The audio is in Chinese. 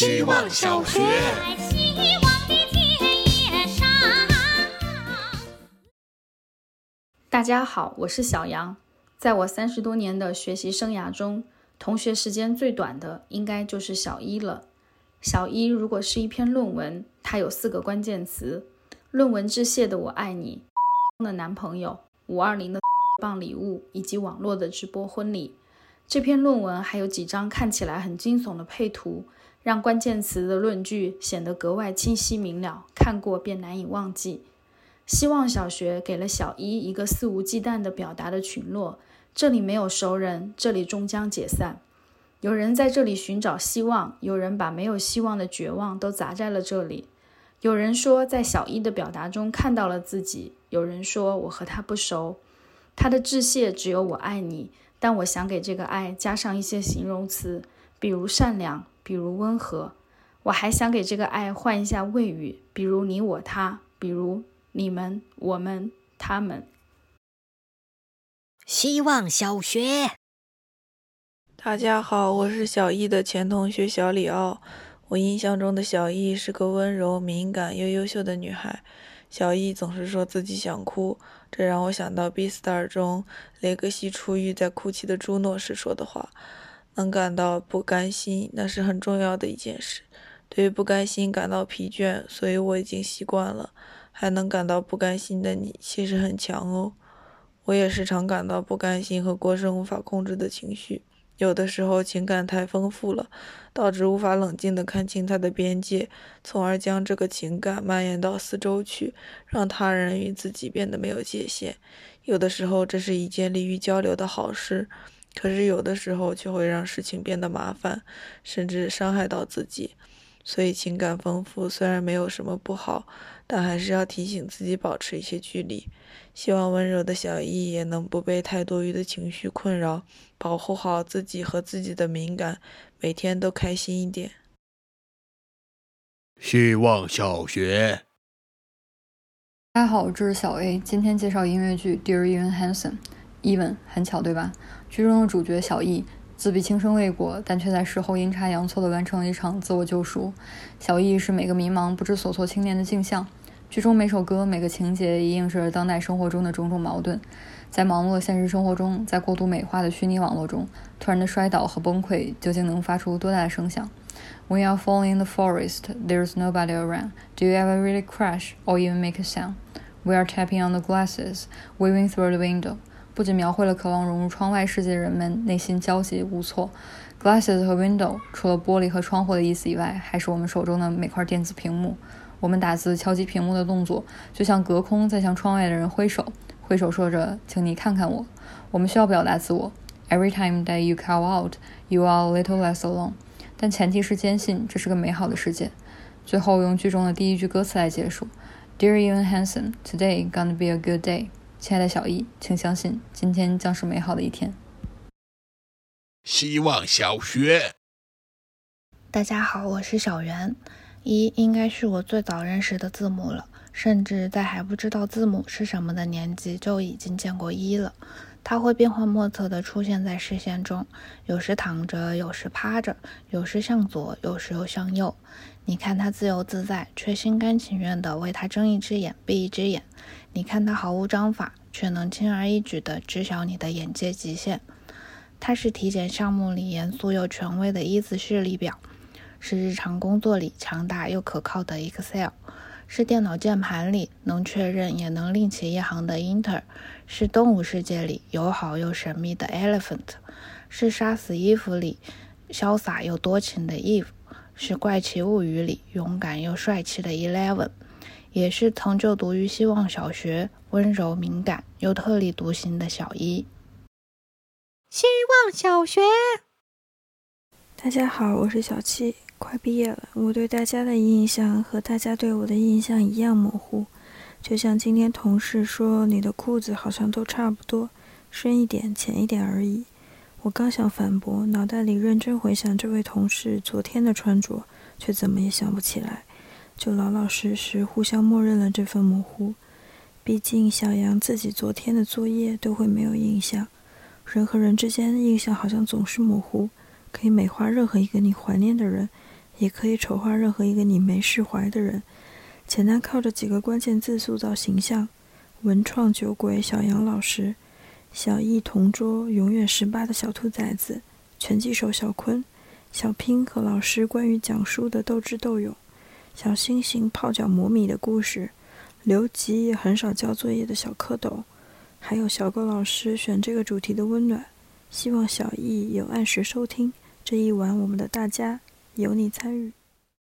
希望小学。大家好，我是小杨。在我三十多年的学习生涯中，同学时间最短的应该就是小一了。小一如果是一篇论文，它有四个关键词：论文致谢的“我爱你”的男朋友、五二零的 棒礼物以及网络的直播婚礼。这篇论文还有几张看起来很惊悚的配图，让关键词的论据显得格外清晰明了，看过便难以忘记。希望小学给了小一一个肆无忌惮的表达的群落，这里没有熟人，这里终将解散。有人在这里寻找希望，有人把没有希望的绝望都砸在了这里。有人说在小一的表达中看到了自己，有人说我和他不熟，他的致谢只有我爱你，但我想给这个爱加上一些形容词，比如善良，比如温和。我还想给这个爱换一下谓语，比如你我他，比如。你们、我们、他们。希望小学，大家好，我是小易的前同学小李奥。我印象中的小易是个温柔、敏感又优秀的女孩。小易总是说自己想哭，这让我想到《Beastar》中雷格西出狱在哭泣的朱诺时说的话：“能感到不甘心，那是很重要的一件事。对于不甘心感到疲倦，所以我已经习惯了。”还能感到不甘心的你，其实很强哦。我也时常感到不甘心和郭生无法控制的情绪，有的时候情感太丰富了，导致无法冷静地看清它的边界，从而将这个情感蔓延到四周去，让他人与自己变得没有界限。有的时候这是一件利于交流的好事，可是有的时候却会让事情变得麻烦，甚至伤害到自己。所以情感丰富虽然没有什么不好。但还是要提醒自己保持一些距离。希望温柔的小易也能不被太多余的情绪困扰，保护好自己和自己的敏感，每天都开心一点。希望小学，大家好，这是小 A，今天介绍音乐剧《Dear Evan Hansen》。Even 很巧对吧？剧中的主角小易。自闭轻生未果，但却在事后阴差阳错地完成了一场自我救赎。小易是每个迷茫不知所措青年的镜像。剧中每首歌、每个情节，也映射着当代生活中的种种矛盾。在忙碌的现实生活中，在过度美化的虚拟网络中，突然的摔倒和崩溃，究竟能发出多大的声响？We are falling in the forest, there's nobody around. Do you ever really crash or even make a sound? We are tapping on the glasses, waving through the window. 不仅描绘了渴望融入窗外世界的人们内心焦急无措，glasses 和 window 除了玻璃和窗户的意思以外，还是我们手中的每块电子屏幕。我们打字敲击屏幕的动作，就像隔空在向窗外的人挥手，挥手说着“请你看看我”。我们需要表达自我。Every time that you call out, you are a little less alone。但前提是坚信这是个美好的世界。最后用剧中的第一句歌词来结束：Dear Evan Hansen, today gonna be a good day。亲爱的小易，请相信，今天将是美好的一天。希望小学，大家好，我是小袁。一应该是我最早认识的字母了，甚至在还不知道字母是什么的年纪就已经见过一了。它会变幻莫测地出现在视线中，有时躺着，有时趴着，有时向左，有时又向右。你看他自由自在，却心甘情愿地为他睁一只眼闭一只眼；你看他毫无章法，却能轻而易举地知晓你的眼界极限。他是体检项目里严肃又权威的一字视力表，是日常工作里强大又可靠的 Excel，是电脑键盘里能确认也能另起一行的 Enter，是动物世界里友好又神秘的 Elephant，是杀死衣服里潇洒又多情的 Eve。是《怪奇物语》里勇敢又帅气的 Eleven，也是曾就读于希望小学、温柔敏感又特立独行的小一。希望小学，大家好，我是小七，快毕业了。我对大家的印象和大家对我的印象一样模糊，就像今天同事说你的裤子好像都差不多，深一点、浅一点而已。我刚想反驳，脑袋里认真回想这位同事昨天的穿着，却怎么也想不起来，就老老实实互相默认了这份模糊。毕竟小杨自己昨天的作业都会没有印象，人和人之间的印象好像总是模糊，可以美化任何一个你怀念的人，也可以丑化任何一个你没释怀的人。简单靠着几个关键字塑造形象：文创酒鬼小杨老师，小易同桌永远十八的小兔崽子，拳击手小坤，小拼和老师关于讲书的斗智斗勇，小星星泡脚磨米的故事，留级也很少交作业的小蝌蚪，还有小狗老师选这个主题的温暖。希望小易有按时收听这一晚，我们的大家有你参与。